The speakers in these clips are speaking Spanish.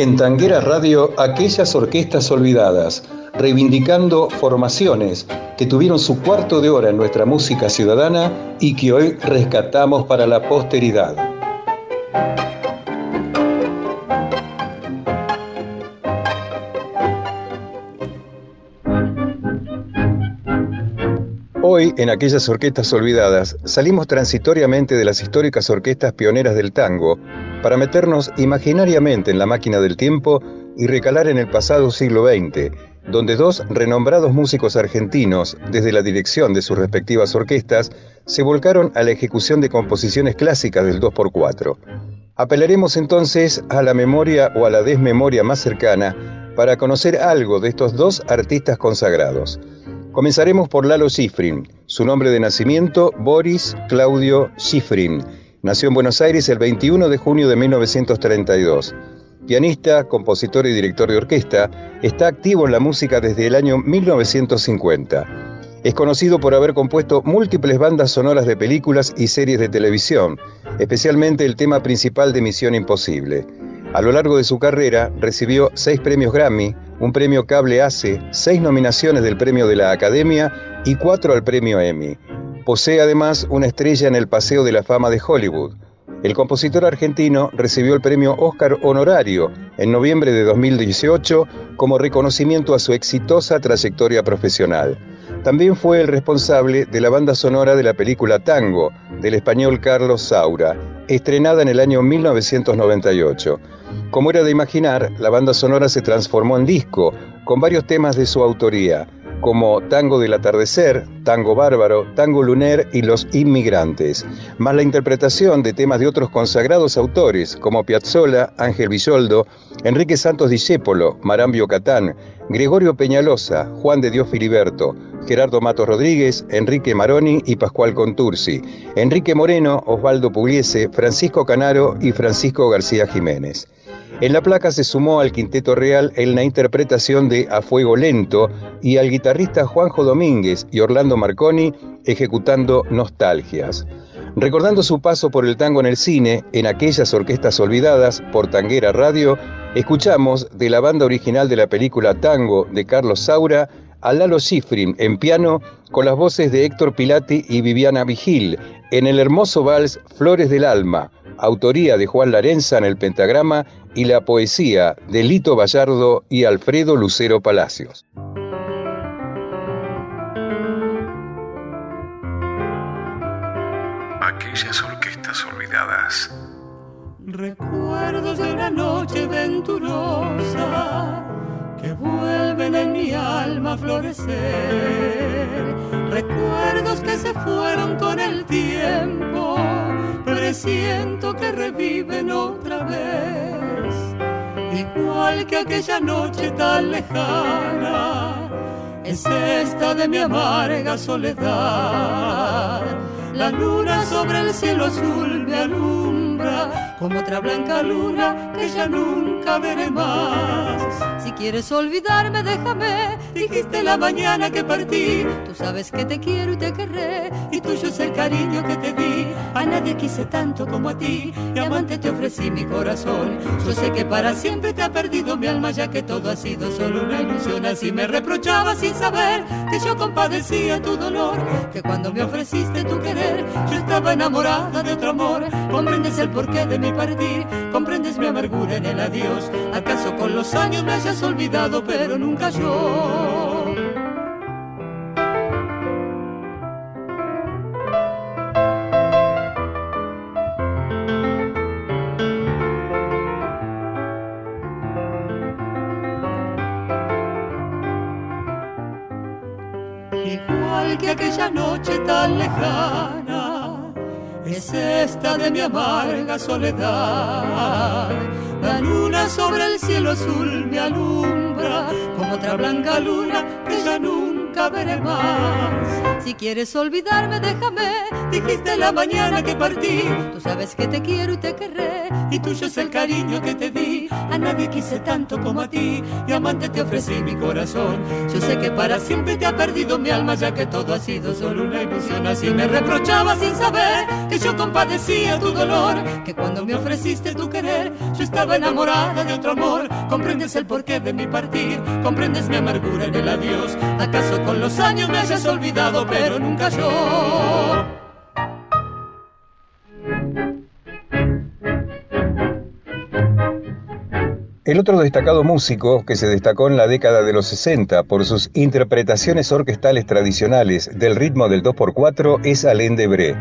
En Tanguera Radio, aquellas orquestas olvidadas, reivindicando formaciones que tuvieron su cuarto de hora en nuestra música ciudadana y que hoy rescatamos para la posteridad. Hoy, en aquellas orquestas olvidadas, salimos transitoriamente de las históricas orquestas pioneras del tango para meternos imaginariamente en la máquina del tiempo y recalar en el pasado siglo XX, donde dos renombrados músicos argentinos, desde la dirección de sus respectivas orquestas, se volcaron a la ejecución de composiciones clásicas del 2x4. Apelaremos entonces a la memoria o a la desmemoria más cercana para conocer algo de estos dos artistas consagrados. Comenzaremos por Lalo Schifrin, su nombre de nacimiento Boris Claudio Schifrin, Nació en Buenos Aires el 21 de junio de 1932. Pianista, compositor y director de orquesta, está activo en la música desde el año 1950. Es conocido por haber compuesto múltiples bandas sonoras de películas y series de televisión, especialmente el tema principal de Misión Imposible. A lo largo de su carrera recibió seis premios Grammy, un premio Cable ACE, seis nominaciones del Premio de la Academia y cuatro al Premio Emmy. Posee además una estrella en el Paseo de la Fama de Hollywood. El compositor argentino recibió el premio Oscar honorario en noviembre de 2018 como reconocimiento a su exitosa trayectoria profesional. También fue el responsable de la banda sonora de la película Tango del español Carlos Saura, estrenada en el año 1998. Como era de imaginar, la banda sonora se transformó en disco, con varios temas de su autoría como Tango del Atardecer, Tango Bárbaro, Tango Luner y Los Inmigrantes, más la interpretación de temas de otros consagrados autores como Piazzolla, Ángel Villoldo, Enrique Santos Discépolo, Marambio Catán, Gregorio Peñalosa, Juan de Dios Filiberto, Gerardo Matos Rodríguez, Enrique Maroni y Pascual Contursi, Enrique Moreno, Osvaldo Pugliese, Francisco Canaro y Francisco García Jiménez. En la placa se sumó al Quinteto Real en la interpretación de A Fuego Lento y al guitarrista Juanjo Domínguez y Orlando Marconi ejecutando Nostalgias. Recordando su paso por el tango en el cine, en aquellas orquestas olvidadas por Tanguera Radio, escuchamos de la banda original de la película Tango de Carlos Saura a Lalo Schifrin en piano con las voces de Héctor Pilati y Viviana Vigil en el hermoso vals Flores del Alma, autoría de Juan Larenza en el pentagrama y la poesía de Lito Vallardo y Alfredo Lucero Palacios. Aquellas orquestas olvidadas. Recuerdos de una noche venturosa que vuelven en mi alma florecer. Recuerdos que se fueron con el tiempo, presiento que reviven otra vez. Igual que aquella noche tan lejana, es esta de mi amarga soledad. La luna sobre el cielo azul me alumbra como otra blanca luna que ya nunca veré más. Si quieres olvidarme, déjame, dijiste la mañana que partí. Tú sabes que te quiero y te querré, y tuyo es el cariño que te di. A nadie quise tanto como a ti, y amante te ofrecí mi corazón. Yo sé que para siempre te ha perdido mi alma, ya que todo ha sido solo una ilusión. Así me reprochaba sin saber que yo compadecía tu dolor, que cuando me ofreciste tu querer, yo estaba enamorada de otro amor. Comprendes el porqué de mi partir, comprendes mi amargura en el adiós. ¿Acaso con los años me hayas olvidado, pero nunca yo? Igual que aquella noche tan lejana es esta de mi amarga soledad. La luna sobre el cielo azul me alumbra como otra blanca luna que ya nunca veré más. Si quieres olvidarme, déjame, dijiste la mañana que partí. Tú sabes que te quiero y te querré, y tuyo es el cariño que te di. A nadie quise tanto como a ti y amante te ofrecí mi corazón. Yo sé que para siempre te ha perdido mi alma ya que todo ha sido solo una ilusión. Así me reprochaba sin saber que yo compadecía tu dolor, que cuando me ofreciste tu querer yo estaba enamorada de otro amor. Comprendes el porqué de mi partir, comprendes mi amargura en el adiós. ¿Acaso con los años me hayas olvidado, pero nunca yo? El otro destacado músico que se destacó en la década de los 60 por sus interpretaciones orquestales tradicionales del ritmo del 2x4 es Alain Debré,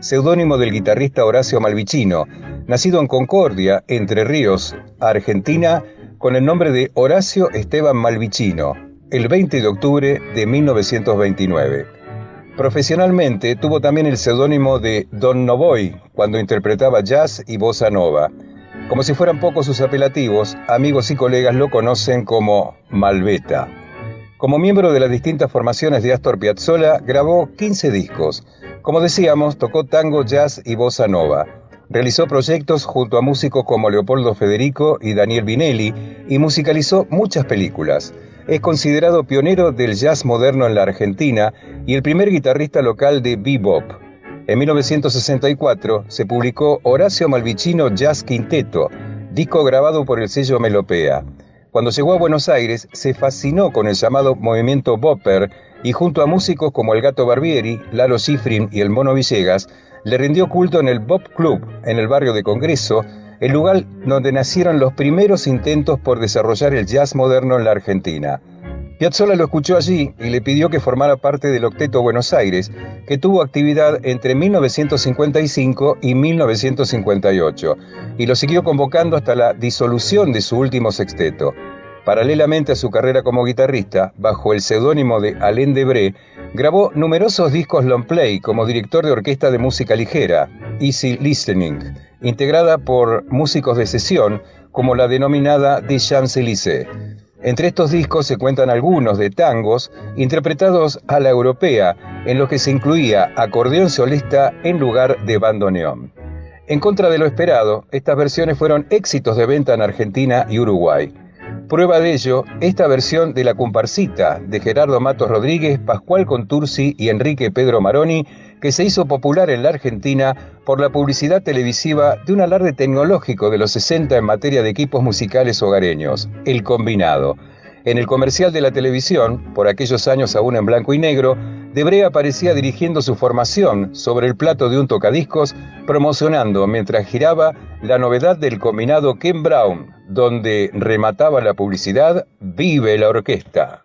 seudónimo del guitarrista Horacio Malvicino, nacido en Concordia, Entre Ríos, Argentina, con el nombre de Horacio Esteban Malvicino, el 20 de octubre de 1929. Profesionalmente tuvo también el seudónimo de Don Novoy cuando interpretaba jazz y bossa nova. Como si fueran pocos sus apelativos, amigos y colegas lo conocen como Malveta. Como miembro de las distintas formaciones de Astor Piazzolla, grabó 15 discos. Como decíamos, tocó tango, jazz y bossa nova. Realizó proyectos junto a músicos como Leopoldo Federico y Daniel Vinelli y musicalizó muchas películas. Es considerado pionero del jazz moderno en la Argentina y el primer guitarrista local de bebop. En 1964 se publicó Horacio Malvicino Jazz Quinteto, disco grabado por el sello Melopea. Cuando llegó a Buenos Aires se fascinó con el llamado movimiento Bopper y junto a músicos como el Gato Barbieri, Lalo Schifrin y el Mono Villegas, le rindió culto en el Bop Club, en el barrio de Congreso, el lugar donde nacieron los primeros intentos por desarrollar el jazz moderno en la Argentina. Piazzolla lo escuchó allí y le pidió que formara parte del Octeto Buenos Aires, que tuvo actividad entre 1955 y 1958, y lo siguió convocando hasta la disolución de su último sexteto. Paralelamente a su carrera como guitarrista, bajo el seudónimo de Alain Debré, grabó numerosos discos long play como director de orquesta de música ligera, Easy Listening, integrada por músicos de sesión como la denominada The Champs-Élysées. Entre estos discos se cuentan algunos de tangos interpretados a la europea, en los que se incluía acordeón solista en lugar de bandoneón. En contra de lo esperado, estas versiones fueron éxitos de venta en Argentina y Uruguay. Prueba de ello, esta versión de La Comparsita de Gerardo Matos Rodríguez, Pascual Contursi y Enrique Pedro Maroni que se hizo popular en la Argentina por la publicidad televisiva de un alarde tecnológico de los 60 en materia de equipos musicales hogareños, El Combinado. En el comercial de la televisión, por aquellos años aún en blanco y negro, Debré aparecía dirigiendo su formación sobre el plato de un tocadiscos, promocionando mientras giraba la novedad del combinado Ken Brown, donde remataba la publicidad Vive la Orquesta.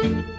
Hasta